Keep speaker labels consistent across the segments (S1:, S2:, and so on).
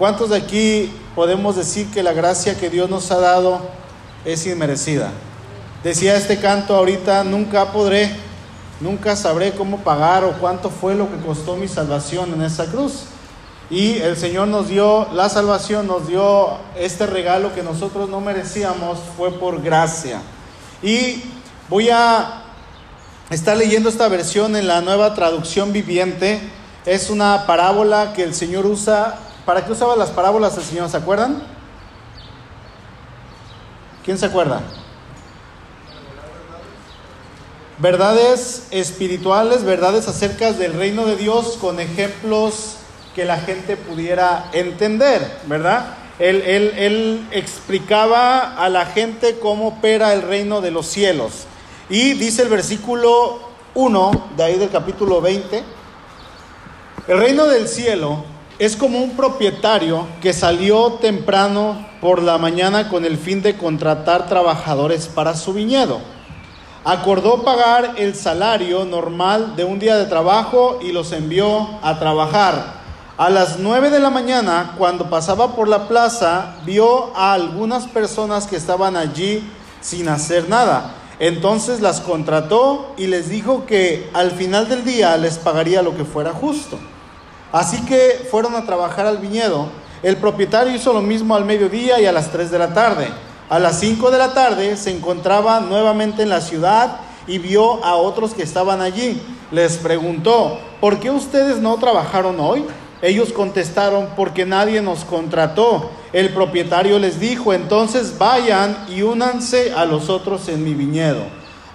S1: ¿Cuántos de aquí podemos decir que la gracia que Dios nos ha dado es inmerecida? Decía este canto ahorita, nunca podré, nunca sabré cómo pagar o cuánto fue lo que costó mi salvación en esa cruz. Y el Señor nos dio la salvación, nos dio este regalo que nosotros no merecíamos, fue por gracia. Y voy a estar leyendo esta versión en la nueva traducción viviente. Es una parábola que el Señor usa. ¿Para qué usaba las parábolas el Señor? ¿Se acuerdan? ¿Quién se acuerda? Verdades espirituales, verdades acerca del reino de Dios con ejemplos que la gente pudiera entender, ¿verdad? Él, él, explicaba a la gente cómo opera el reino de los cielos. Y dice el versículo 1 de ahí del capítulo 20, el reino del cielo es como un propietario que salió temprano por la mañana con el fin de contratar trabajadores para su viñedo. Acordó pagar el salario normal de un día de trabajo y los envió a trabajar. A las nueve de la mañana, cuando pasaba por la plaza, vio a algunas personas que estaban allí sin hacer nada. Entonces las contrató y les dijo que al final del día les pagaría lo que fuera justo. Así que fueron a trabajar al viñedo. El propietario hizo lo mismo al mediodía y a las tres de la tarde. A las cinco de la tarde se encontraba nuevamente en la ciudad y vio a otros que estaban allí. Les preguntó, ¿por qué ustedes no trabajaron hoy? Ellos contestaron, porque nadie nos contrató. El propietario les dijo, entonces vayan y únanse a los otros en mi viñedo.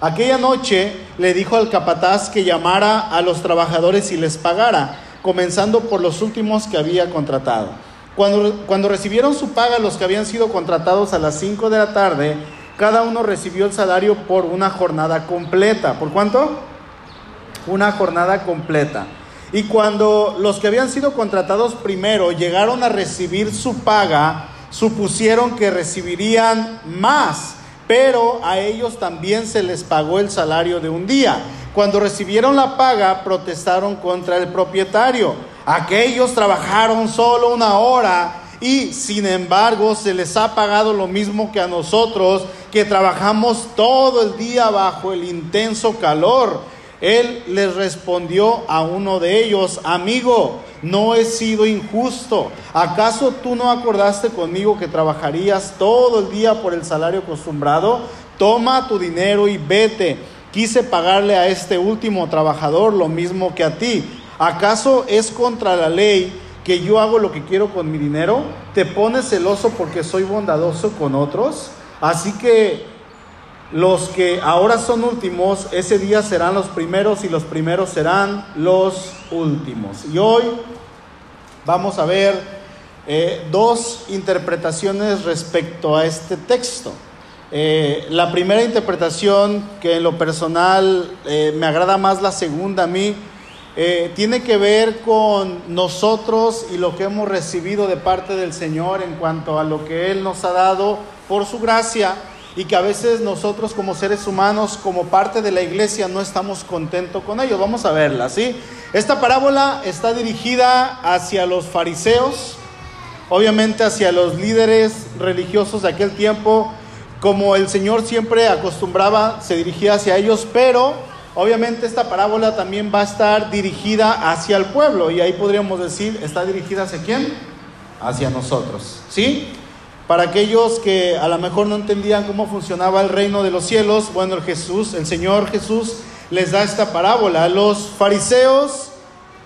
S1: Aquella noche le dijo al capataz que llamara a los trabajadores y les pagara, comenzando por los últimos que había contratado. Cuando, cuando recibieron su paga los que habían sido contratados a las 5 de la tarde, cada uno recibió el salario por una jornada completa. ¿Por cuánto? Una jornada completa. Y cuando los que habían sido contratados primero llegaron a recibir su paga, supusieron que recibirían más, pero a ellos también se les pagó el salario de un día. Cuando recibieron la paga, protestaron contra el propietario. Aquellos trabajaron solo una hora y sin embargo se les ha pagado lo mismo que a nosotros, que trabajamos todo el día bajo el intenso calor. Él les respondió a uno de ellos, amigo, no he sido injusto. ¿Acaso tú no acordaste conmigo que trabajarías todo el día por el salario acostumbrado? Toma tu dinero y vete. Quise pagarle a este último trabajador lo mismo que a ti. ¿Acaso es contra la ley que yo hago lo que quiero con mi dinero? ¿Te pones celoso porque soy bondadoso con otros? Así que los que ahora son últimos, ese día serán los primeros y los primeros serán los últimos. Y hoy vamos a ver eh, dos interpretaciones respecto a este texto. Eh, la primera interpretación, que en lo personal eh, me agrada más la segunda a mí, tiene que ver con nosotros y lo que hemos recibido de parte del Señor en cuanto a lo que Él nos ha dado por su gracia y que a veces nosotros como seres humanos, como parte de la iglesia, no estamos contentos con ello. Vamos a verla, ¿sí? Esta parábola está dirigida hacia los fariseos, obviamente hacia los líderes religiosos de aquel tiempo, como el Señor siempre acostumbraba, se dirigía hacia ellos, pero obviamente esta parábola también va a estar dirigida hacia el pueblo, y ahí podríamos decir, ¿está dirigida hacia quién? Hacia nosotros, ¿sí? Para aquellos que a lo mejor no entendían cómo funcionaba el reino de los cielos, bueno, el Jesús, el Señor Jesús les da esta parábola. Los fariseos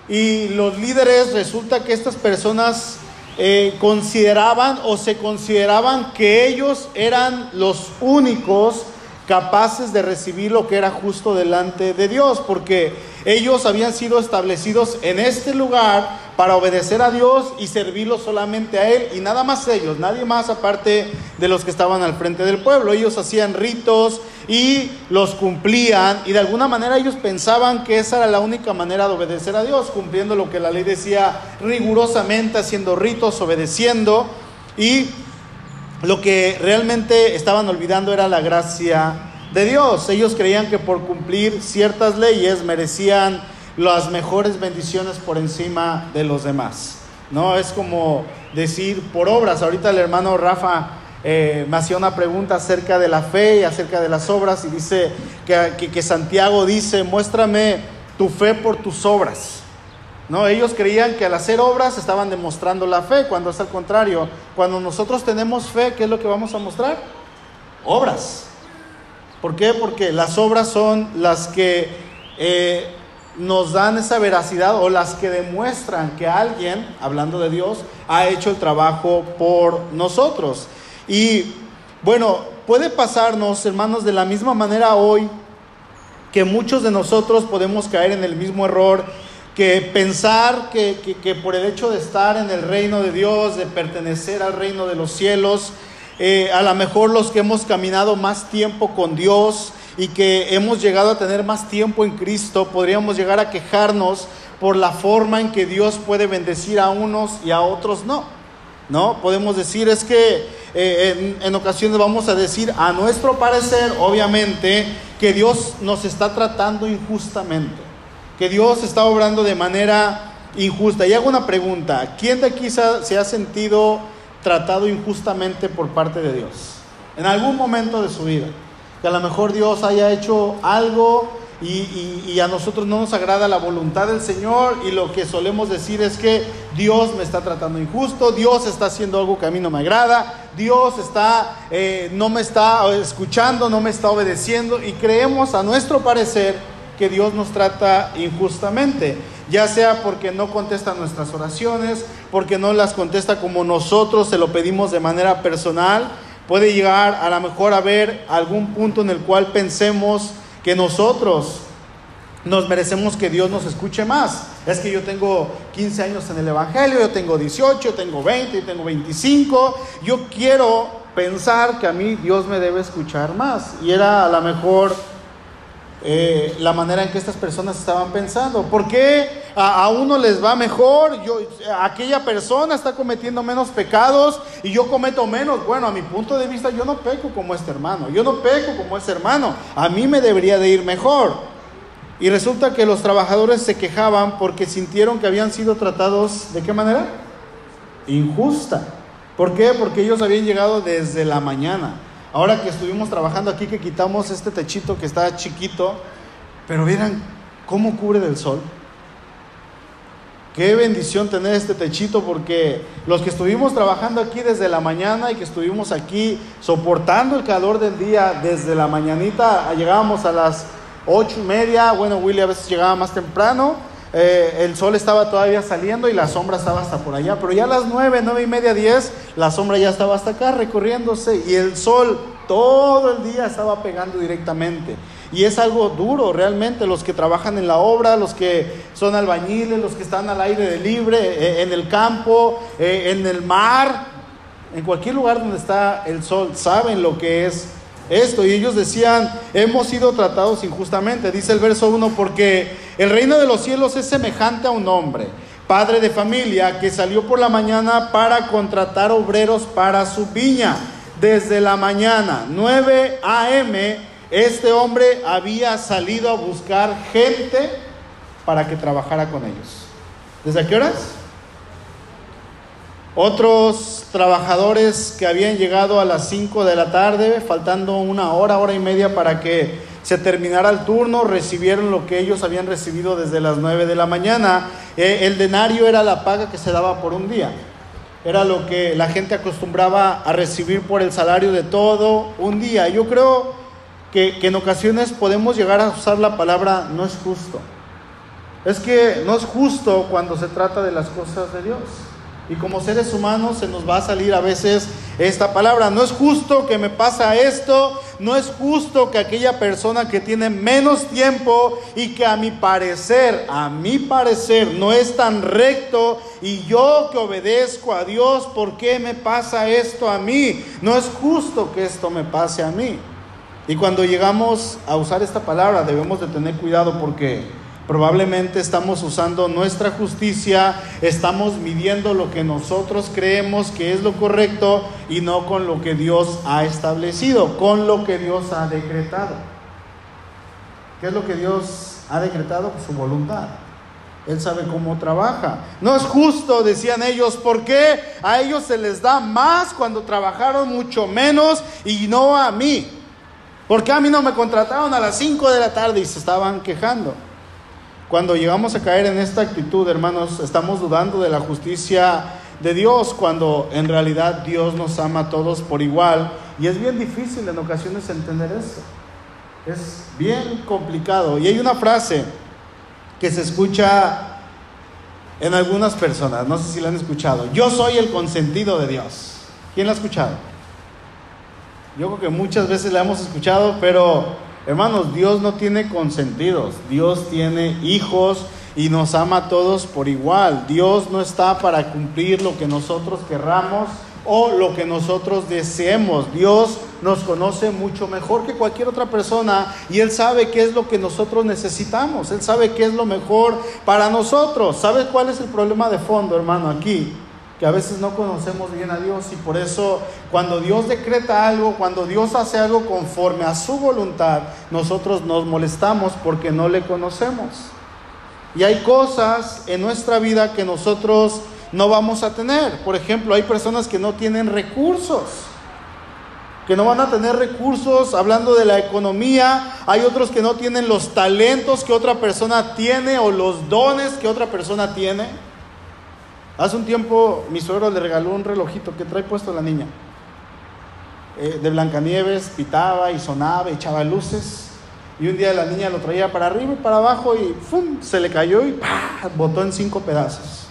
S1: y los líderes, resulta que estas personas eh, consideraban o se consideraban que ellos eran los únicos capaces de recibir lo que era justo delante de Dios, porque ellos habían sido establecidos en este lugar para obedecer a Dios y servirlo solamente a Él y nada más ellos, nadie más aparte de los que estaban al frente del pueblo. Ellos hacían ritos y los cumplían y de alguna manera ellos pensaban que esa era la única manera de obedecer a Dios, cumpliendo lo que la ley decía rigurosamente, haciendo ritos, obedeciendo y lo que realmente estaban olvidando era la gracia de Dios. Ellos creían que por cumplir ciertas leyes merecían las mejores bendiciones por encima de los demás. No, es como decir por obras. Ahorita el hermano Rafa eh, me hacía una pregunta acerca de la fe y acerca de las obras y dice que, que Santiago dice, muéstrame tu fe por tus obras. No, ellos creían que al hacer obras estaban demostrando la fe, cuando es al contrario. Cuando nosotros tenemos fe, ¿qué es lo que vamos a mostrar? Obras. ¿Por qué? Porque las obras son las que eh, nos dan esa veracidad o las que demuestran que alguien, hablando de Dios, ha hecho el trabajo por nosotros. Y bueno, puede pasarnos, hermanos, de la misma manera hoy que muchos de nosotros podemos caer en el mismo error que pensar que, por el hecho de estar en el reino de Dios, de pertenecer al reino de los cielos, eh, a lo mejor los que hemos caminado más tiempo con Dios y que hemos llegado a tener más tiempo en Cristo, podríamos llegar a quejarnos por la forma en que Dios puede bendecir a unos y a otros no. ¿No? Podemos decir, es que eh, en, ocasiones vamos a decir, a nuestro parecer, obviamente, que Dios nos está tratando injustamente que Dios está obrando de manera injusta. Y hago una pregunta, ¿quién de aquí se ha sentido tratado injustamente por parte de Dios? En algún momento de su vida. Que a lo mejor Dios haya hecho algo y, a nosotros no nos agrada la voluntad del Señor y lo que solemos decir es que Dios me está tratando injusto, Dios está haciendo algo que a mí no me agrada, Dios está, eh, no me está escuchando, no me está obedeciendo y creemos a nuestro parecer que Dios nos trata injustamente, ya sea porque no contesta nuestras oraciones, porque no las contesta como nosotros se lo pedimos de manera personal, puede llegar a lo mejor a ver algún punto en el cual pensemos que nosotros nos merecemos que Dios nos escuche más. Es que yo tengo 15 años en el Evangelio, yo tengo 18, yo tengo 20, yo tengo 25. Yo quiero pensar que a mí Dios me debe escuchar más. Y era a lo mejor eh, la manera en que estas personas estaban pensando. ¿Por qué a, uno les va mejor? Yo, aquella persona está cometiendo menos pecados y yo cometo menos. Bueno, a mi punto de vista yo no peco como este hermano. Yo no peco como ese hermano. A mí me debería de ir mejor. Y resulta que los trabajadores se quejaban porque sintieron que habían sido tratados de qué manera? Injusta. ¿Por qué? Porque ellos habían llegado desde la mañana. Ahora que estuvimos trabajando aquí, que quitamos este techito que está chiquito, pero vieran cómo cubre del sol. Qué bendición tener este techito porque los que estuvimos trabajando aquí desde la mañana y que estuvimos aquí soportando el calor del día desde la mañanita, llegábamos a las ocho y media, bueno, Willy a veces llegaba más temprano, eh, el sol estaba todavía saliendo y la sombra estaba hasta por allá, pero ya a las nueve, nueve y media, diez, la sombra ya estaba hasta acá recorriéndose y el sol todo el día estaba pegando directamente. Y es algo duro realmente, los que trabajan en la obra, los que son albañiles, los que están al aire libre, eh, en el campo, eh, en el mar, en cualquier lugar donde está el sol, saben lo que es esto. Y ellos decían, hemos sido tratados injustamente. Dice el verso 1, porque el reino de los cielos es semejante a un hombre, padre de familia, que salió por la mañana para contratar obreros para su viña. Desde la mañana, 9 a.m., este hombre había salido a buscar gente para que trabajara con ellos. ¿Desde qué horas? Otros trabajadores que habían llegado a las 5 de la tarde, faltando una hora, hora y media para que se terminara el turno, recibieron lo que ellos habían recibido desde las 9 de la mañana. Eh, el denario era la paga que se daba por un día. Era lo que la gente acostumbraba a recibir por el salario de todo un día. Yo creo que, que en ocasiones podemos llegar a usar la palabra no es justo. Es que no es justo cuando se trata de las cosas de Dios. Y como seres humanos se nos va a salir a veces esta palabra. No es justo que me pasa esto, no es justo que aquella persona que tiene menos tiempo y que a mi parecer, a mi parecer no es tan recto y yo que obedezco a Dios, ¿por qué me pasa esto a mí? No es justo que esto me pase a mí. Y cuando llegamos a usar esta palabra debemos de tener cuidado porque Probablemente estamos usando nuestra justicia, estamos midiendo lo que nosotros creemos que es lo correcto y no con lo que Dios ha establecido, con lo que Dios ha decretado. ¿Qué es lo que Dios ha decretado? Pues su voluntad. Él sabe cómo trabaja. No es justo, decían ellos, porque a ellos se les da más cuando trabajaron mucho menos y no a mí. Porque a mí no me contrataron a las 5 de la tarde y se estaban quejando. Cuando llegamos a caer en esta actitud, hermanos, estamos dudando de la justicia de Dios cuando en realidad Dios nos ama a todos por igual. Y es bien difícil en ocasiones entender eso. Es bien complicado. Y hay una frase que se escucha en algunas personas, no sé si la han escuchado. Yo soy el consentido de Dios. ¿Quién la ha escuchado? Yo creo que muchas veces la hemos escuchado, pero Hermanos, Dios no tiene consentidos, Dios tiene hijos y nos ama a todos por igual. Dios no está para cumplir lo que nosotros querramos o lo que nosotros deseemos. Dios nos conoce mucho mejor que cualquier otra persona y Él sabe qué es lo que nosotros necesitamos. Él sabe qué es lo mejor para nosotros. ¿Sabe cuál es el problema de fondo, hermano? Aquí que a veces no conocemos bien a Dios y por eso cuando Dios decreta algo, cuando Dios hace algo conforme a su voluntad, nosotros nos molestamos porque no le conocemos. Y hay cosas en nuestra vida que nosotros no vamos a tener. Por ejemplo, hay personas que no tienen recursos, que no van a tener recursos hablando de la economía. Hay otros que no tienen los talentos que otra persona tiene o los dones que otra persona tiene. Hace un tiempo mi suegro le regaló un relojito que trae puesto la niña. Eh, de Blancanieves, pitaba y sonaba, echaba luces. Y un día la niña lo traía para arriba y para abajo y ¡fum! se le cayó y ¡pah! botó en cinco pedazos.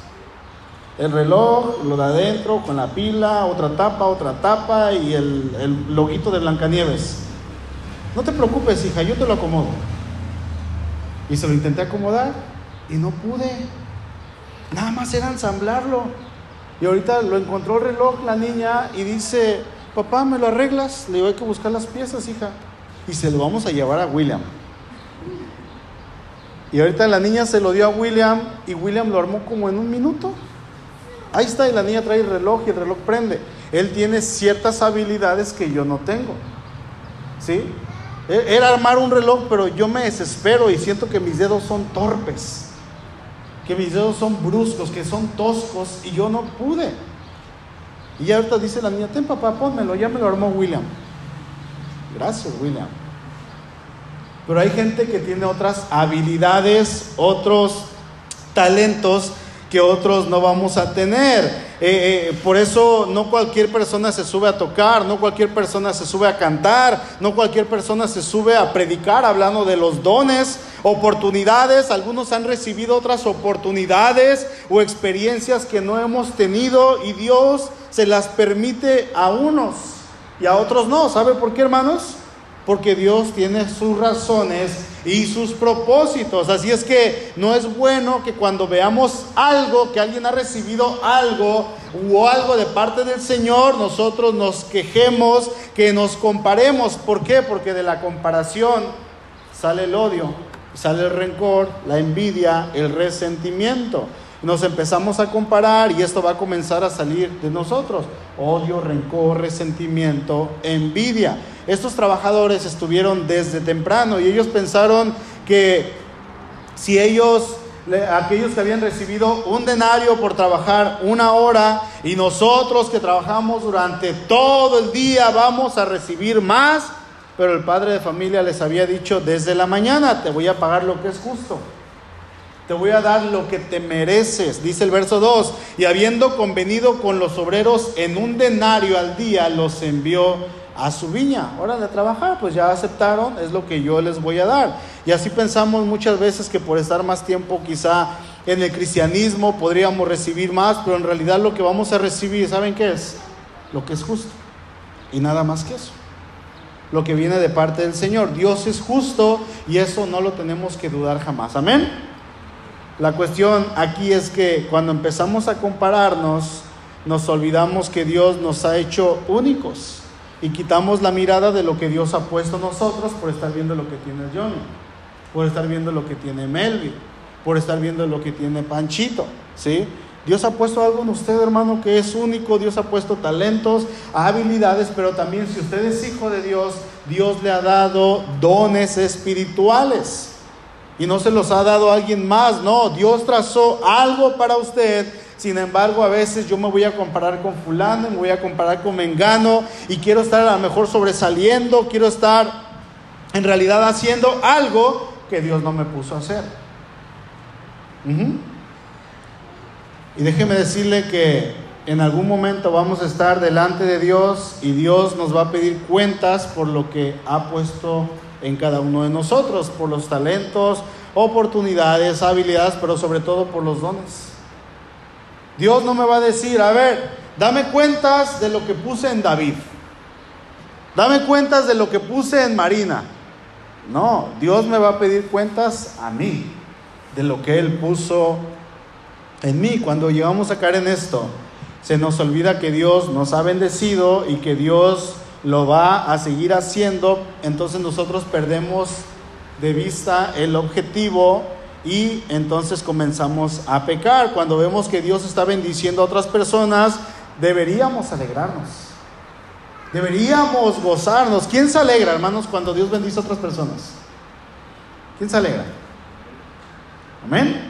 S1: El reloj, lo de adentro, con la pila, otra tapa, otra tapa y el, el loguito de Blancanieves. No te preocupes, hija, yo te lo acomodo. Y se lo intenté acomodar y no pude. Nada más era ensamblarlo. Y ahorita lo encontró el reloj la niña y dice, papá, ¿me lo arreglas? Le digo, hay que buscar las piezas, hija. Y se lo vamos a llevar a William. Y ahorita la niña se lo dio a William y William lo armó como en un minuto. Ahí está, y la niña trae el reloj y el reloj prende. Él tiene ciertas habilidades que yo no tengo. ¿Sí? E-, era armar un reloj, pero yo me desespero y siento que mis dedos son torpes que mis dedos son bruscos, que son toscos y yo no pude. Y ahorita dice la niña, ten papá, pónmelo, ya me lo armó William. Gracias, William. Pero hay gente que tiene otras habilidades, otros talentos que otros no vamos a tener. Eh, eh, por eso no cualquier persona se sube a tocar, no cualquier persona se sube a cantar, no cualquier persona se sube a predicar hablando de los dones, oportunidades. Algunos han recibido otras oportunidades o experiencias que no hemos tenido y Dios se las permite a unos y a otros no. ¿Sabe por qué, hermanos? Porque Dios tiene sus razones y sus propósitos. Así es que no es bueno que cuando veamos algo, que alguien ha recibido algo o algo de parte del Señor, nosotros nos quejemos, que nos comparemos. ¿Por qué? Porque de la comparación sale el odio, sale el rencor, la envidia, el resentimiento. Nos empezamos a comparar y esto va a comenzar a salir de nosotros. Odio, rencor, resentimiento, envidia. Estos trabajadores estuvieron desde temprano y ellos pensaron que si ellos, aquellos que habían recibido un denario por trabajar una hora y nosotros que trabajamos durante todo el día vamos a recibir más, pero el padre de familia les había dicho desde la mañana, te voy a pagar lo que es justo te voy a dar lo que te mereces, dice el verso 2. Y habiendo convenido con los obreros en un denario al día, los envió a su viña. Hora de trabajar, pues ya aceptaron, es lo que yo les voy a dar. Y así pensamos muchas veces que por estar más tiempo quizá en el cristianismo podríamos recibir más, pero en realidad lo que vamos a recibir, ¿saben qué es? Lo que es justo. Y nada más que eso. Lo que viene de parte del Señor. Dios es justo y eso no lo tenemos que dudar jamás. Amén. La cuestión aquí es que cuando empezamos a compararnos, nos olvidamos que Dios nos ha hecho únicos y quitamos la mirada de lo que Dios ha puesto nosotros por estar viendo lo que tiene Johnny, por estar viendo lo que tiene Melvin, por estar viendo lo que tiene Panchito, ¿sí? Dios ha puesto algo en usted, hermano, que es único. Dios ha puesto talentos, habilidades, pero también si usted es hijo de Dios, Dios le ha dado dones espirituales. Y no se los ha dado alguien más, no, Dios trazó algo para usted. Sin embargo, a veces yo me voy a comparar con fulano, me voy a comparar con mengano y quiero estar a lo mejor sobresaliendo, quiero estar en realidad haciendo algo que Dios no me puso a hacer. Y déjeme decirle que en algún momento vamos a estar delante de Dios y Dios nos va a pedir cuentas por lo que ha puesto en cada uno de nosotros, por los talentos, oportunidades, habilidades, pero sobre todo por los dones. Dios no me va a decir, a ver, dame cuentas de lo que puse en David. Dame cuentas de lo que puse en Marina. No, Dios me va a pedir cuentas a mí de lo que Él puso en mí. Cuando llegamos a caer en esto, se nos olvida que Dios nos ha bendecido y que Dios lo va a seguir haciendo, entonces nosotros perdemos de vista el objetivo y entonces comenzamos a pecar. Cuando vemos que Dios está bendiciendo a otras personas, deberíamos alegrarnos. Deberíamos gozarnos. ¿Quién se alegra, hermanos, cuando Dios bendice a otras personas? ¿Quién se alegra? Amén.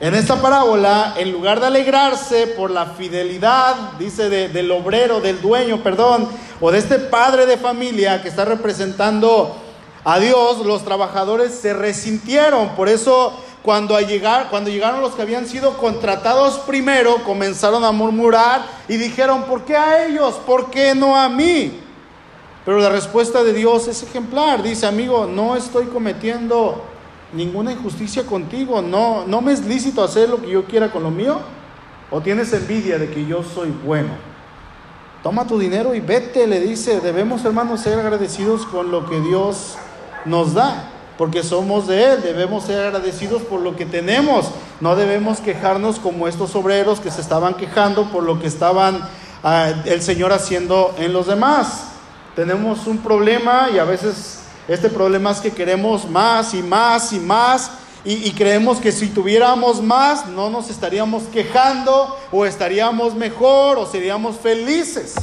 S1: En esta parábola, en lugar de alegrarse por la fidelidad, dice, del obrero, del dueño, perdón, o de este padre de familia que está representando a Dios, los trabajadores se resintieron. Por eso, cuando, llegar, cuando llegaron los que habían sido contratados primero, comenzaron a murmurar y dijeron, ¿por qué a ellos? ¿Por qué no a mí? Pero la respuesta de Dios es ejemplar. Dice, amigo, no estoy cometiendo ninguna injusticia contigo. No, no me es lícito hacer lo que yo quiera con lo mío. ¿O tienes envidia de que yo soy bueno? Toma tu dinero y vete, le dice. Debemos, hermanos, ser agradecidos con lo que Dios nos da, porque somos de Él. Debemos ser agradecidos por lo que tenemos. No debemos quejarnos como estos obreros que se estaban quejando por lo que estaban ah, el Señor haciendo en los demás. Tenemos un problema y a veces este problema es que queremos más y más y más y, creemos que si tuviéramos más no nos estaríamos quejando o estaríamos mejor o seríamos felices.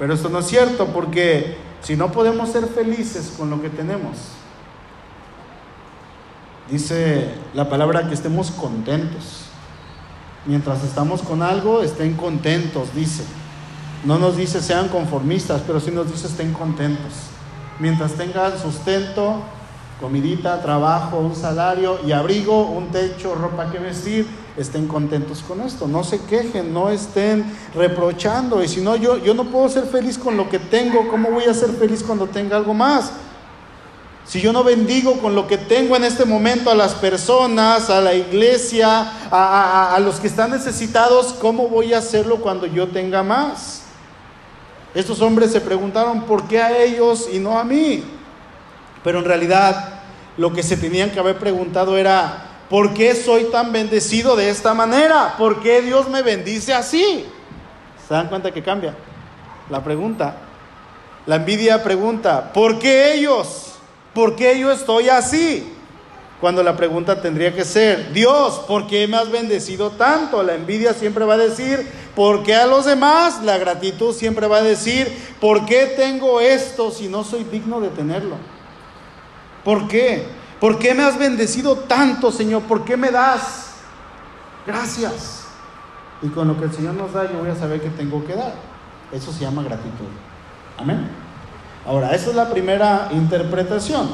S1: Pero esto no es cierto porque si no podemos ser felices con lo que tenemos, dice la palabra que estemos contentos. Mientras estamos con algo, estén contentos, dice. No nos dice sean conformistas, pero sí nos dice estén contentos mientras tengan sustento, comidita, trabajo, un salario y abrigo, un techo, ropa que vestir, estén contentos con esto. No se quejen, no estén reprochando. Y si no, yo, yo no puedo ser feliz con lo que tengo, ¿cómo voy a ser feliz cuando tenga algo más? Si yo no bendigo con lo que tengo en este momento a las personas, a la iglesia, a, a los que están necesitados, ¿cómo voy a hacerlo cuando yo tenga más? Estos hombres se preguntaron, ¿por qué a ellos y no a mí? Pero en realidad lo que se tenían que haber preguntado era, ¿por qué soy tan bendecido de esta manera? ¿Por qué Dios me bendice así? ¿Se dan cuenta que cambia la pregunta? La envidia pregunta, ¿por qué ellos? ¿Por qué yo estoy así? Cuando la pregunta tendría que ser, Dios, ¿por qué me has bendecido tanto? La envidia siempre va a decir, ¿por qué a los demás? La gratitud siempre va a decir, ¿por qué tengo esto si no soy digno de tenerlo? ¿Por qué? ¿Por qué me has bendecido tanto, Señor? ¿Por qué me das? Gracias. Y con lo que el Señor nos da, yo voy a saber que tengo que dar. Eso se llama gratitud. Amén. Ahora, esa es la primera interpretación.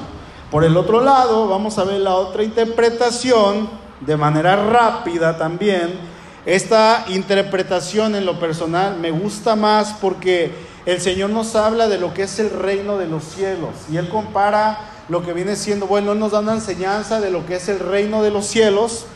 S1: Por el otro lado, vamos a ver la otra interpretación de manera rápida también. Esta interpretación en lo personal me gusta más porque el Señor nos habla de lo que es el reino de los cielos y Él compara lo que viene siendo, bueno, Él nos da una enseñanza de lo que es el reino de los cielos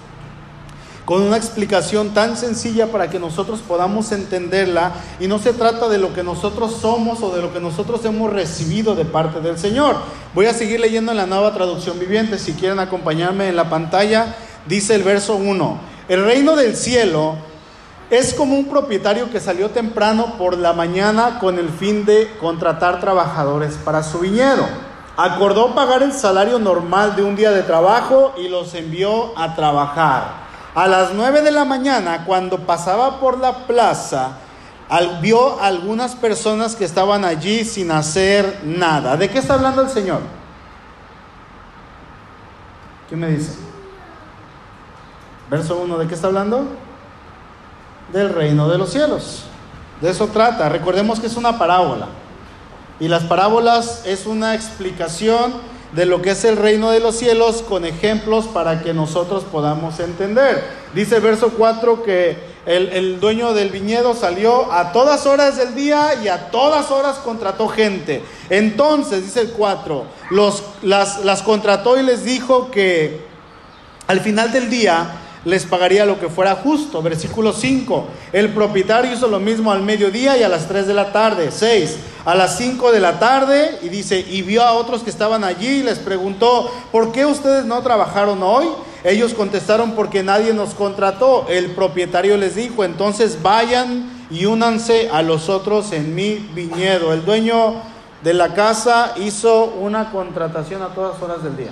S1: con una explicación tan sencilla para que nosotros podamos entenderla y no se trata de lo que nosotros somos o de lo que nosotros hemos recibido de parte del Señor. Voy a seguir leyendo en la nueva traducción viviente, si quieren acompañarme en la pantalla, dice el verso 1, el reino del cielo es como un propietario que salió temprano por la mañana con el fin de contratar trabajadores para su viñedo. Acordó pagar el salario normal de un día de trabajo y los envió a trabajar. A las nueve de la mañana, cuando pasaba por la plaza, vio algunas personas que estaban allí sin hacer nada. ¿De qué está hablando el Señor? ¿Qué me dice? Verso 1, ¿de qué está hablando? Del reino de los cielos. De eso trata. Recordemos que es una parábola. Y las parábolas es una explicación de lo que es el reino de los cielos con ejemplos para que nosotros podamos entender. Dice verso 4 que el, dueño del viñedo salió a todas horas del día y a todas horas contrató gente. Entonces, dice el 4, los, las, las contrató y les dijo que al final del día les pagaría lo que fuera justo. Versículo 5. El propietario hizo lo mismo al mediodía y a las 3 de la tarde. 6. A las 5 de la tarde y dice, y vio a otros que estaban allí y les preguntó, ¿por qué ustedes no trabajaron hoy? Ellos contestaron, porque nadie nos contrató. El propietario les dijo, entonces vayan y únanse a los otros en mi viñedo. El dueño de la casa hizo una contratación a todas horas del día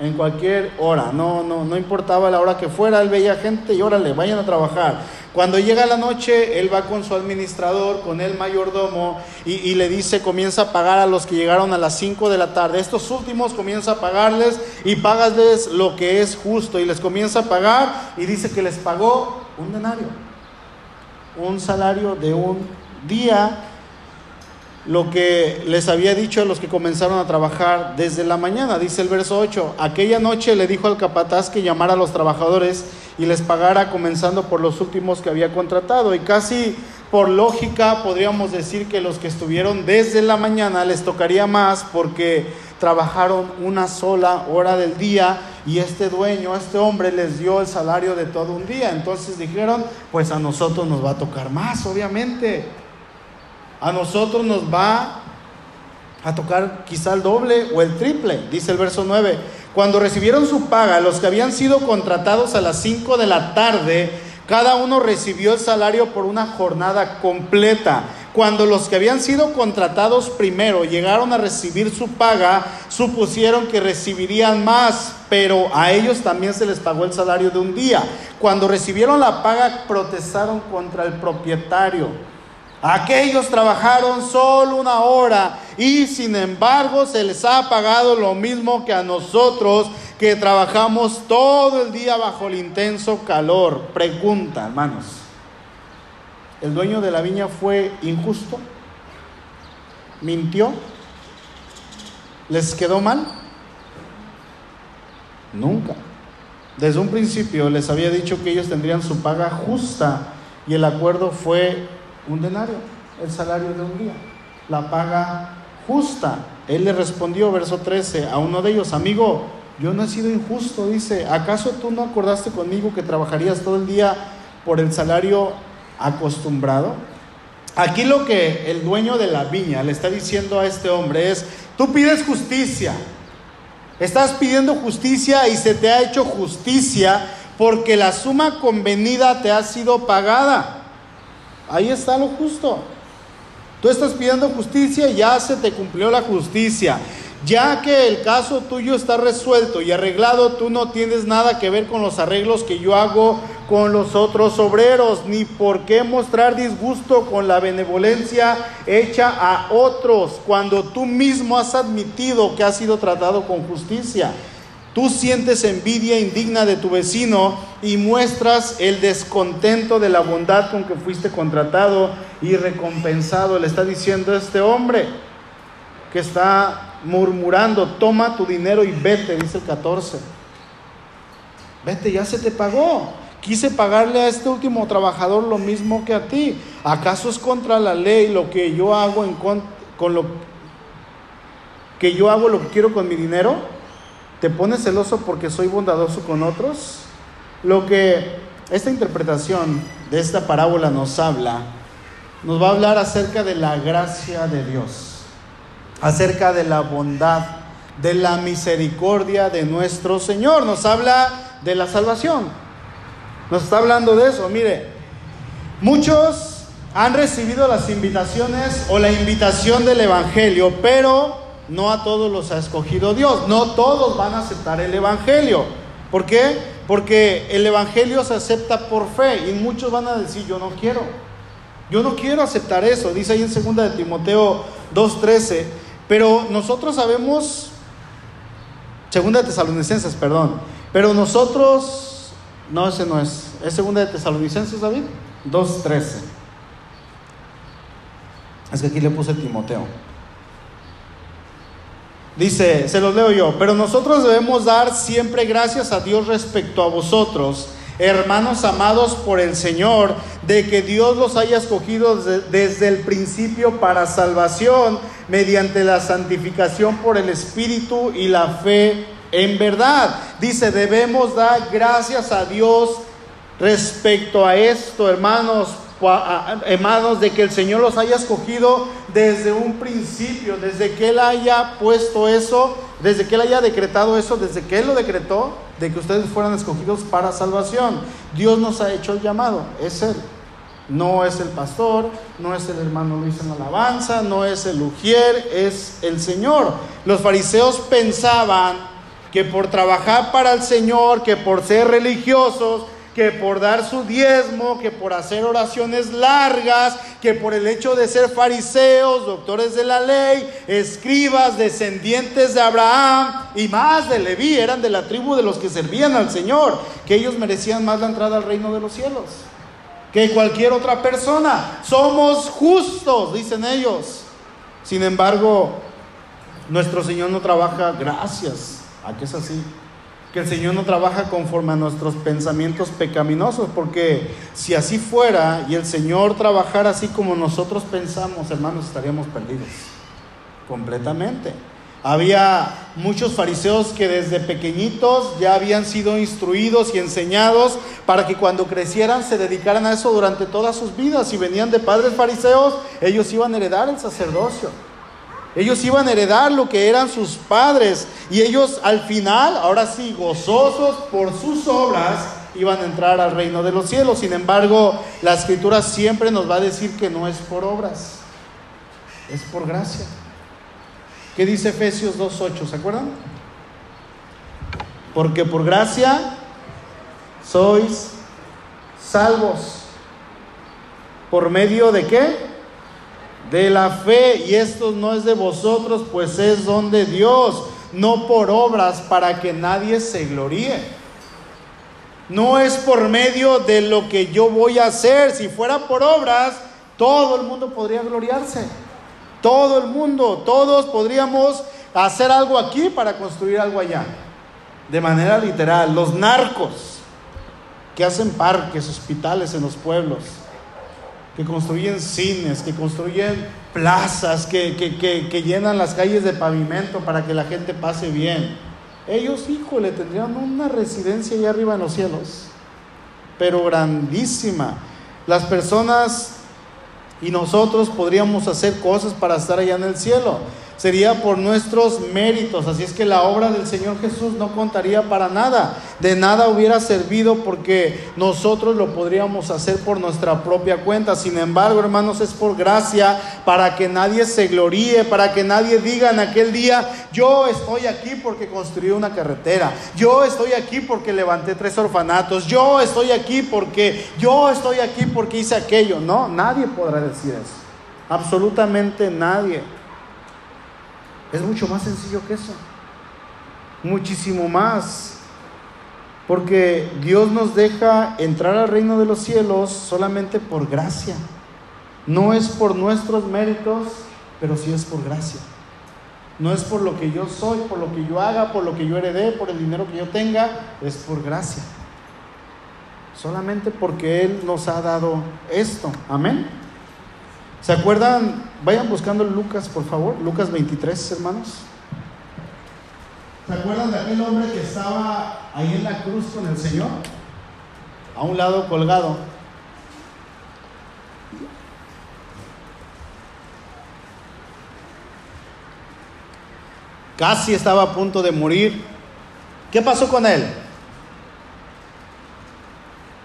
S1: en cualquier hora, no, no, no importaba la hora que fuera, él veía gente y órale, vayan a trabajar. Cuando llega la noche, él va con su administrador, con el mayordomo, y, le dice, comienza a pagar a los que llegaron a las 5 de la tarde. Estos últimos comienza a pagarles y pagasles lo que es justo, y les comienza a pagar, y dice que les pagó un denario, un salario de un día lo que les había dicho a los que comenzaron a trabajar desde la mañana, dice el verso 8. Aquella noche le dijo al capataz que llamara a los trabajadores y les pagara comenzando por los últimos que había contratado. Y casi por lógica podríamos decir que los que estuvieron desde la mañana les tocaría más porque trabajaron una sola hora del día y este dueño, este hombre les dio el salario de todo un día. Entonces dijeron, pues a nosotros nos va a tocar más, obviamente a nosotros nos va a tocar quizá el doble o el triple, dice el verso 9. Cuando recibieron su paga, los que habían sido contratados a las 5 de la tarde, cada uno recibió el salario por una jornada completa. Cuando los que habían sido contratados primero llegaron a recibir su paga, supusieron que recibirían más, pero a ellos también se les pagó el salario de un día. Cuando recibieron la paga, protestaron contra el propietario Aquellos trabajaron solo una hora y sin embargo se les ha pagado lo mismo que a nosotros que trabajamos todo el día bajo el intenso calor. Pregunta, hermanos, ¿el dueño de la viña fue injusto? ¿Mintió? ¿Les quedó mal? Nunca. Desde un principio les había dicho que ellos tendrían su paga justa y el acuerdo fue un denario, el salario de un día, la paga justa. Él le respondió, verso 13, a uno de ellos, amigo, yo no he sido injusto, dice, ¿acaso tú no acordaste conmigo que trabajarías todo el día por el salario acostumbrado? Aquí lo que el dueño de la viña le está diciendo a este hombre es, tú pides justicia, estás pidiendo justicia y se te ha hecho justicia porque la suma convenida te ha sido pagada. Ahí está lo justo. Tú estás pidiendo justicia ya se te cumplió la justicia. Ya que el caso tuyo está resuelto y arreglado, tú no tienes nada que ver con los arreglos que yo hago con los otros obreros, ni por qué mostrar disgusto con la benevolencia hecha a otros cuando tú mismo has admitido que has sido tratado con justicia. Tú sientes envidia indigna de tu vecino y muestras el descontento de la bondad con que fuiste contratado y recompensado. Le está diciendo este hombre que está murmurando, toma tu dinero y vete, dice el 14. Vete, ya se te pagó. Quise pagarle a este último trabajador lo mismo que a ti. ¿Acaso es contra la ley lo que yo hago con, con lo que yo hago lo que quiero con mi dinero? ¿Te pones celoso porque soy bondadoso con otros? Lo que esta interpretación de esta parábola nos habla, nos va a hablar acerca de la gracia de Dios, acerca de la bondad, de la misericordia de nuestro Señor. Nos habla de la salvación. Nos está hablando de eso. Mire, muchos han recibido las invitaciones o la invitación del Evangelio, pero no a todos los ha escogido Dios. No todos van a aceptar el Evangelio. ¿Por qué? Porque el Evangelio se acepta por fe y muchos van a decir, yo no quiero. Yo no quiero aceptar eso. Dice ahí en 2 de Timoteo 2.13. Pero nosotros sabemos Segunda de Tesalonicenses, perdón. Pero nosotros, no, ese no es. ¿Es segunda de Tesalonicenses, David? 2.13. Es que aquí le puse Timoteo. Dice, se los leo yo, pero nosotros debemos dar siempre gracias a Dios respecto a vosotros, hermanos amados por el Señor, de que Dios los haya escogido desde el principio para salvación mediante la santificación por el Espíritu y la fe en verdad. Dice, debemos dar gracias a Dios respecto a esto, hermanos, hermanos, de que el Señor los haya escogido desde un principio, desde que Él haya puesto eso, desde que Él haya decretado eso, desde que Él lo decretó, de que ustedes fueran escogidos para salvación. Dios nos ha hecho el llamado, es Él. No es el pastor, no es el hermano Luis en alabanza, no es el Ujier, es el Señor. Los fariseos pensaban que por trabajar para el Señor, que por ser religiosos, que por dar su diezmo, que por hacer oraciones largas, que por el hecho de ser fariseos, doctores de la ley, escribas, descendientes de Abraham y más de Leví, eran de la tribu de los que servían al Señor, que ellos merecían más la entrada al reino de los cielos que cualquier otra persona. Somos justos, dicen ellos. Sin embargo, nuestro Señor no trabaja gracias a que es así que el Señor no trabaja conforme a nuestros pensamientos pecaminosos, porque si así fuera y el Señor trabajara así como nosotros pensamos, hermanos, estaríamos perdidos completamente. Había muchos fariseos que desde pequeñitos ya habían sido instruidos y enseñados para que cuando crecieran se dedicaran a eso durante todas sus vidas. Si venían de padres fariseos, ellos iban a heredar el sacerdocio. Ellos iban a heredar lo que eran sus padres y ellos al final, ahora sí, gozosos por sus obras, iban a entrar al reino de los cielos. Sin embargo, la escritura siempre nos va a decir que no es por obras, es por gracia. ¿Qué dice Efesios 2.8? ¿Se acuerdan? Porque por gracia sois salvos. ¿Por medio de qué? De la fe, y esto no es de vosotros, pues es don de Dios, no por obras para que nadie se gloríe. No es por medio de lo que yo voy a hacer, si fuera por obras, todo el mundo podría gloriarse. Todo el mundo, todos podríamos hacer algo aquí para construir algo allá. De manera literal, los narcos que hacen parques, hospitales en los pueblos que construyen cines, que construyen plazas, que, que, llenan las calles de pavimento para que la gente pase bien. Ellos, híjole, tendrían una residencia allá arriba en los cielos, pero grandísima. Las personas y nosotros podríamos hacer cosas para estar allá en el cielo sería por nuestros méritos. Así es que la obra del Señor Jesús no contaría para nada. De nada hubiera servido porque nosotros lo podríamos hacer por nuestra propia cuenta. Sin embargo, hermanos, es por gracia para que nadie se gloríe, para que nadie diga en aquel día, yo estoy aquí porque construí una carretera, yo estoy aquí porque levanté tres orfanatos, yo estoy aquí porque, yo estoy aquí porque hice aquello. No, nadie podrá decir eso. Absolutamente nadie. Es mucho más sencillo que eso. Muchísimo más. Porque Dios nos deja entrar al reino de los cielos solamente por gracia. No es por nuestros méritos, pero sí es por gracia. No es por lo que yo soy, por lo que yo haga, por lo que yo heredé, por el dinero que yo tenga, es por gracia. Solamente porque Él nos ha dado esto. Amén. ¿Se acuerdan? Vayan buscando Lucas, por favor. Lucas 23, hermanos. ¿Se acuerdan de aquel hombre que estaba ahí en la cruz con el Señor? A un lado colgado. Casi estaba a punto de morir. ¿Qué pasó con él?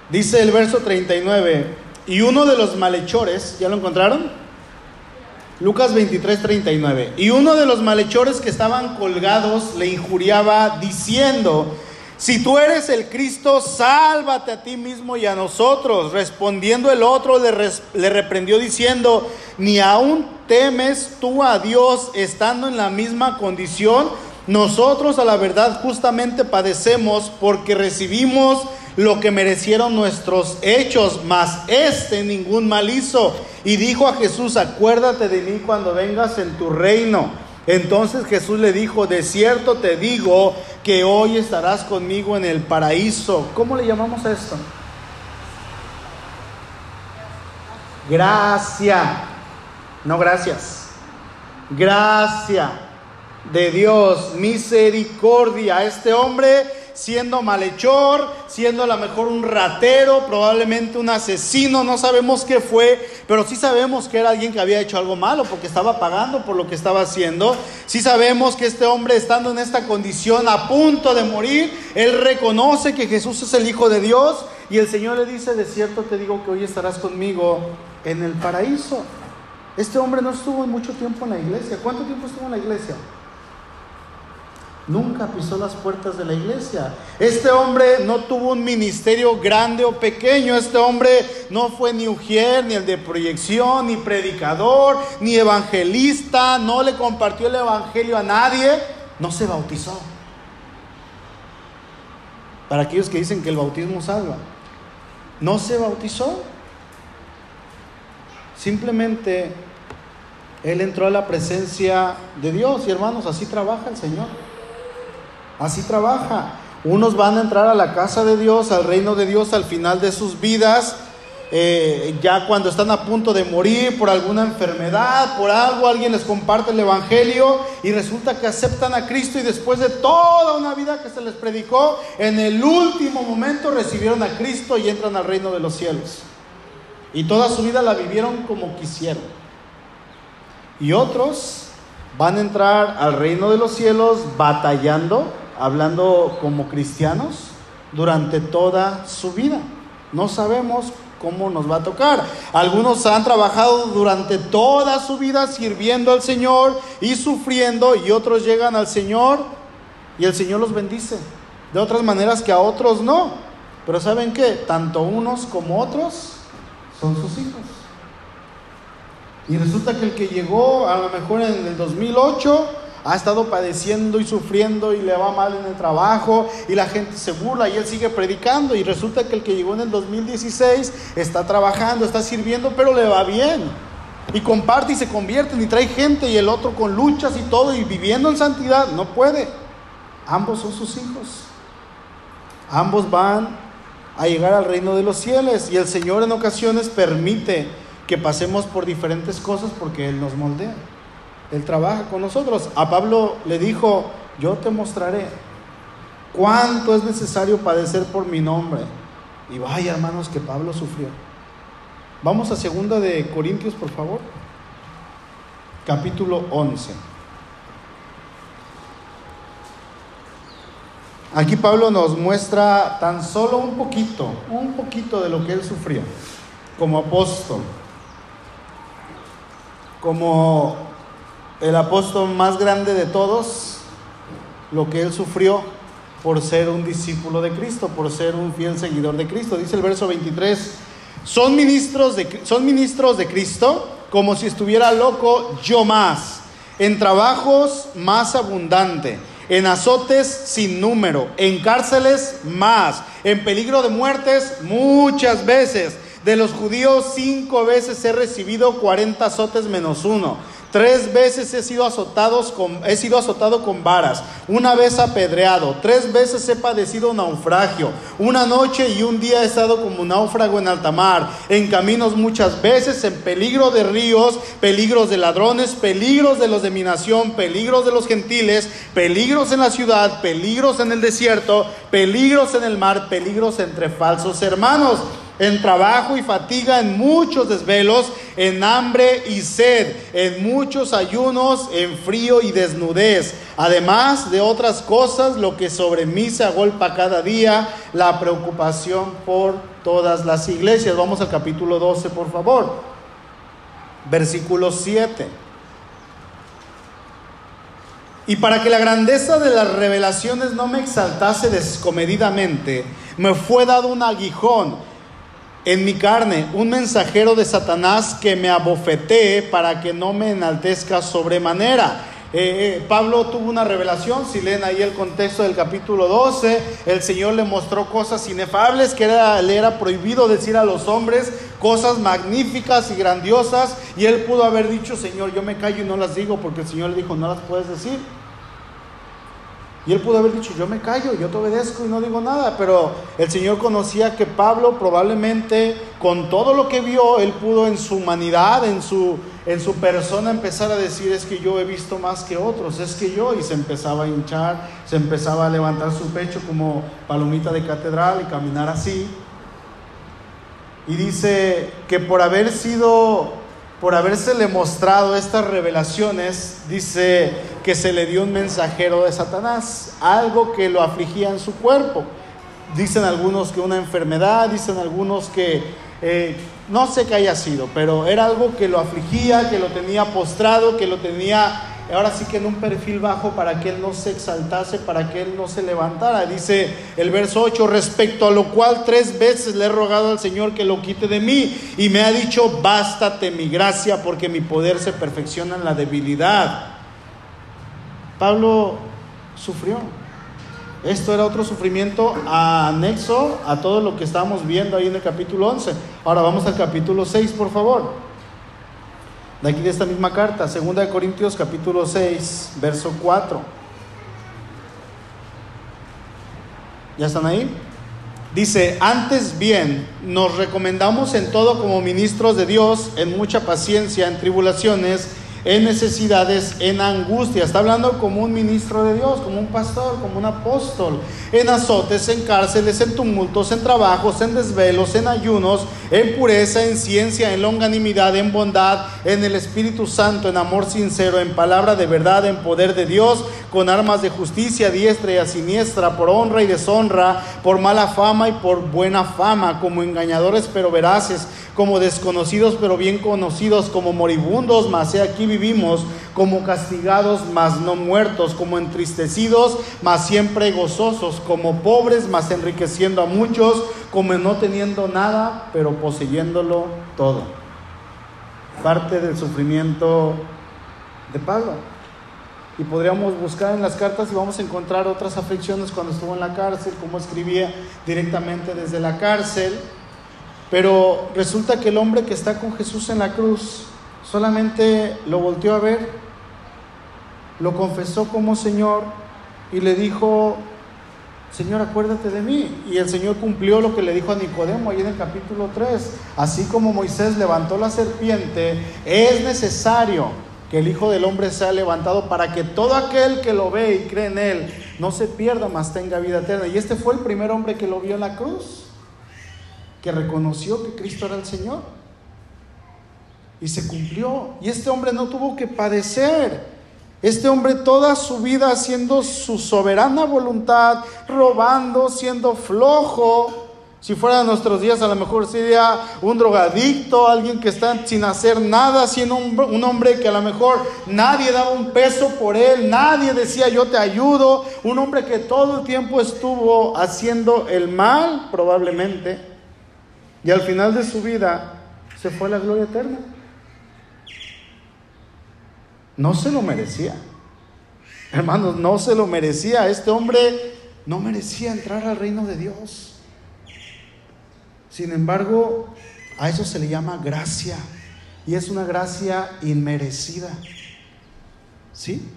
S1: Dice el verso 39, y uno de los malhechores, ¿ya lo encontraron? Lucas 23, 39. Y uno de los malhechores que estaban colgados le injuriaba diciendo, si tú eres el Cristo, sálvate a ti mismo y a nosotros. Respondiendo el otro le, le reprendió diciendo, ni aún temes tú a Dios estando en la misma condición Nosotros a la verdad justamente padecemos porque recibimos lo que merecieron nuestros hechos, mas este ningún mal hizo. Y dijo a Jesús, acuérdate de mí cuando vengas en tu reino. Entonces Jesús le dijo, de cierto te digo que hoy estarás conmigo en el paraíso. ¿Cómo le llamamos esto? Gracia. No gracias. Gracia de Dios, misericordia. Este hombre siendo malhechor, siendo a lo mejor un ratero, probablemente un asesino, no sabemos qué fue, pero sí sabemos que era alguien que había hecho algo malo porque estaba pagando por lo que estaba haciendo. Sí sabemos que este hombre estando en esta condición a punto de morir, él reconoce que Jesús es el Hijo de Dios y el Señor le dice, de cierto te digo que hoy estarás conmigo en el paraíso. Este hombre no estuvo mucho tiempo en la iglesia. ¿Cuánto tiempo estuvo en la iglesia? Nunca pisó las puertas de la iglesia. Este hombre no tuvo un ministerio grande o pequeño. Este hombre no fue ni ujier, ni el de proyección, ni predicador, ni evangelista. No le compartió el evangelio a nadie. No se bautizó. Para aquellos que dicen que el bautismo salva. No se bautizó. Simplemente él entró a la presencia de Dios. Y hermanos, así trabaja el Señor. Así trabaja. Unos van a entrar a la casa de Dios, al reino de Dios al final de sus vidas, eh, ya cuando están a punto de morir por alguna enfermedad, por algo, alguien les comparte el Evangelio y resulta que aceptan a Cristo y después de toda una vida que se les predicó, en el último momento recibieron a Cristo y entran al reino de los cielos. Y toda su vida la vivieron como quisieron. Y otros van a entrar al reino de los cielos batallando hablando como cristianos durante toda su vida. No sabemos cómo nos va a tocar. Algunos han trabajado durante toda su vida sirviendo al Señor y sufriendo y otros llegan al Señor y el Señor los bendice. De otras maneras que a otros no. Pero ¿saben qué? Tanto unos como otros son sus hijos. Y resulta que el que llegó a lo mejor en el 2008 ha estado padeciendo y sufriendo y le va mal en el trabajo y la gente se burla y él sigue predicando y resulta que el que llegó en el 2016 está trabajando, está sirviendo, pero le va bien. Y comparte y se convierte y trae gente y el otro con luchas y todo y viviendo en santidad, no puede. Ambos son sus hijos. Ambos van a llegar al reino de los cielos y el Señor en ocasiones permite que pasemos por diferentes cosas porque Él nos moldea. Él trabaja con nosotros. A Pablo le dijo, yo te mostraré cuánto es necesario padecer por mi nombre. Y vaya hermanos que Pablo sufrió. Vamos a segunda de Corintios, por favor. Capítulo 11. Aquí Pablo nos muestra tan solo un poquito, un poquito de lo que él sufrió como apóstol, como el apóstol más grande de todos, lo que él sufrió por ser un discípulo de Cristo, por ser un fiel seguidor de Cristo. Dice el verso 23, son ministros de, son ministros de Cristo como si estuviera loco yo más, en trabajos más abundante, en azotes sin número, en cárceles más, en peligro de muertes muchas veces. De los judíos cinco veces he recibido cuarenta azotes menos uno. Tres veces he sido, azotados con, he sido azotado con varas, una vez apedreado, tres veces he padecido naufragio, una noche y un día he estado como náufrago en alta mar, en caminos muchas veces, en peligro de ríos, peligros de ladrones, peligros de los de mi nación, peligros de los gentiles, peligros en la ciudad, peligros en el desierto, peligros en el mar, peligros entre falsos hermanos en trabajo y fatiga, en muchos desvelos, en hambre y sed, en muchos ayunos, en frío y desnudez. Además de otras cosas, lo que sobre mí se agolpa cada día, la preocupación por todas las iglesias. Vamos al capítulo 12, por favor. Versículo 7. Y para que la grandeza de las revelaciones no me exaltase descomedidamente, me fue dado un aguijón en mi carne un mensajero de Satanás que me abofetee para que no me enaltezca sobremanera. Eh, eh, Pablo tuvo una revelación, si leen ahí el contexto del capítulo 12, el Señor le mostró cosas inefables que le era prohibido decir a los hombres, cosas magníficas y grandiosas, y él pudo haber dicho, Señor, yo me callo y no las digo, porque el Señor le dijo, no las puedes decir. Y él pudo haber dicho, yo me callo, yo te obedezco y no digo nada, pero el Señor conocía que Pablo probablemente con todo lo que vio, él pudo en su humanidad, en su, en su persona empezar a decir, es que yo he visto más que otros, es que yo, y se empezaba a hinchar, se empezaba a levantar su pecho como palomita de catedral y caminar así. Y dice que por haber sido por habérsele mostrado estas revelaciones, dice que se le dio un mensajero de Satanás, algo que lo afligía en su cuerpo. Dicen algunos que una enfermedad, dicen algunos que eh, no sé qué haya sido, pero era algo que lo afligía, que lo tenía postrado, que lo tenía ahora sí que en un perfil bajo para que él no se exaltase, para que él no se levantara. Dice el verso 8, respecto a lo cual tres veces le he rogado al Señor que lo quite de mí y me ha dicho, bástate mi gracia porque mi poder se perfecciona en la debilidad. Pablo sufrió. Esto era otro sufrimiento anexo a todo lo que estamos viendo ahí en el capítulo 11. Ahora vamos al capítulo 6, por favor. De aquí de esta misma carta, 2 Corintios capítulo 6, verso 4. ¿Ya están ahí? Dice, antes bien, nos recomendamos en todo como ministros de Dios, en mucha paciencia, en tribulaciones, en necesidades, en angustia. Está hablando como un ministro de Dios, como un pastor, como un apóstol. En azotes, en cárceles, en tumultos, en trabajos, en desvelos, en ayunos, en pureza, en ciencia, en longanimidad, en bondad, en el Espíritu Santo, en amor sincero, en palabra de verdad, en poder de Dios, con armas de justicia diestra y a siniestra, por honra y deshonra, por mala fama y por buena fama, como engañadores pero veraces como desconocidos pero bien conocidos, como moribundos, mas he aquí vivimos, como castigados, mas no muertos, como entristecidos, mas siempre gozosos, como pobres, mas enriqueciendo a muchos, como no teniendo nada, pero poseyéndolo todo. Parte del sufrimiento de Pablo. Y podríamos buscar en las cartas y vamos a encontrar otras aflicciones cuando estuvo en la cárcel, como escribía directamente desde la cárcel pero resulta que el hombre que está con Jesús en la cruz solamente lo volteó a ver, lo confesó como Señor y le dijo, Señor, acuérdate de mí. Y el Señor cumplió lo que le dijo a Nicodemo ahí en el capítulo 3. Así como Moisés levantó la serpiente, es necesario que el Hijo del Hombre sea levantado para que todo aquel que lo ve y cree en Él no se pierda, mas tenga vida eterna. Y este fue el primer hombre que lo vio en la cruz que reconoció que Cristo era el Señor. Y se cumplió. Y este hombre no tuvo que padecer. Este hombre toda su vida haciendo su soberana voluntad, robando, siendo flojo. Si fuera nuestros días, a lo mejor sería un drogadicto, alguien que está sin hacer nada, siendo un, hombre que a lo mejor nadie daba un peso por él, nadie decía yo te ayudo, un hombre que todo el tiempo estuvo haciendo el mal, probablemente. Y al final de su vida se fue a la gloria eterna. No se lo merecía. Hermanos, no se lo merecía. Este hombre no merecía entrar al reino de Dios. Sin embargo, a eso se le llama gracia. Y es una gracia inmerecida. ¿Sí?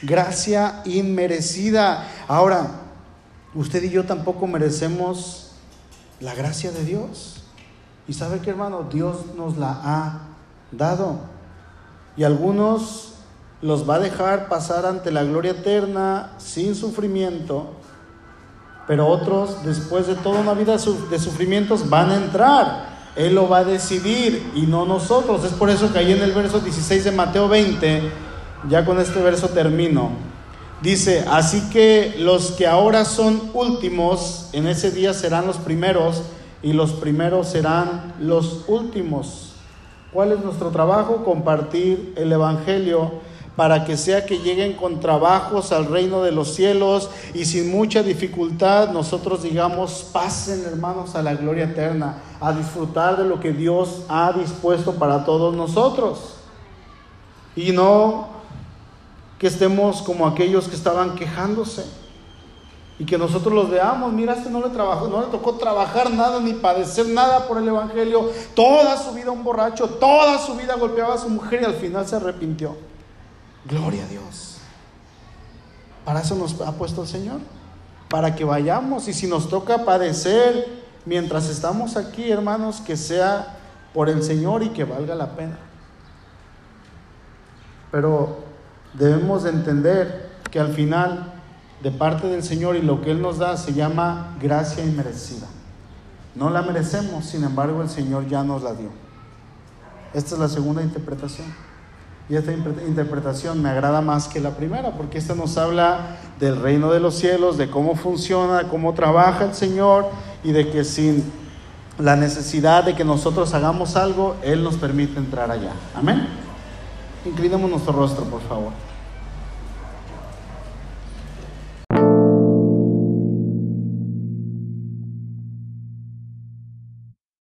S1: Gracia inmerecida. Ahora, usted y yo tampoco merecemos la gracia de Dios. Y sabe que hermano, Dios nos la ha dado. Y algunos los va a dejar pasar ante la gloria eterna sin sufrimiento, pero otros, después de toda una vida de sufrimientos, van a entrar. Él lo va a decidir y no nosotros. Es por eso que ahí en el verso 16 de Mateo 20, ya con este verso termino. Dice, así que los que ahora son últimos, en ese día serán los primeros y los primeros serán los últimos. ¿Cuál es nuestro trabajo? Compartir el Evangelio para que sea que lleguen con trabajos al reino de los cielos y sin mucha dificultad nosotros digamos, pasen hermanos a la gloria eterna, a disfrutar de lo que Dios ha dispuesto para todos nosotros. Y no que estemos como aquellos que estaban quejándose y que nosotros los veamos, mira, este no le trabajó, no le tocó trabajar nada ni padecer nada por el evangelio, toda su vida un borracho, toda su vida golpeaba a su mujer y al final se arrepintió. Gloria a Dios. Para eso nos ha puesto el Señor, para que vayamos y si nos toca padecer mientras estamos aquí, hermanos, que sea por el Señor y que valga la pena. Pero debemos de entender que al final de parte del Señor y lo que Él nos da se llama gracia inmerecida. No la merecemos, sin embargo el Señor ya nos la dio. Esta es la segunda interpretación. Y esta interpretación me agrada más que la primera, porque esta nos habla del reino de los cielos, de cómo funciona, cómo trabaja el Señor y de que sin la necesidad de que nosotros hagamos algo, Él nos permite entrar allá. Amén. Inclinemos nuestro rostro, por favor.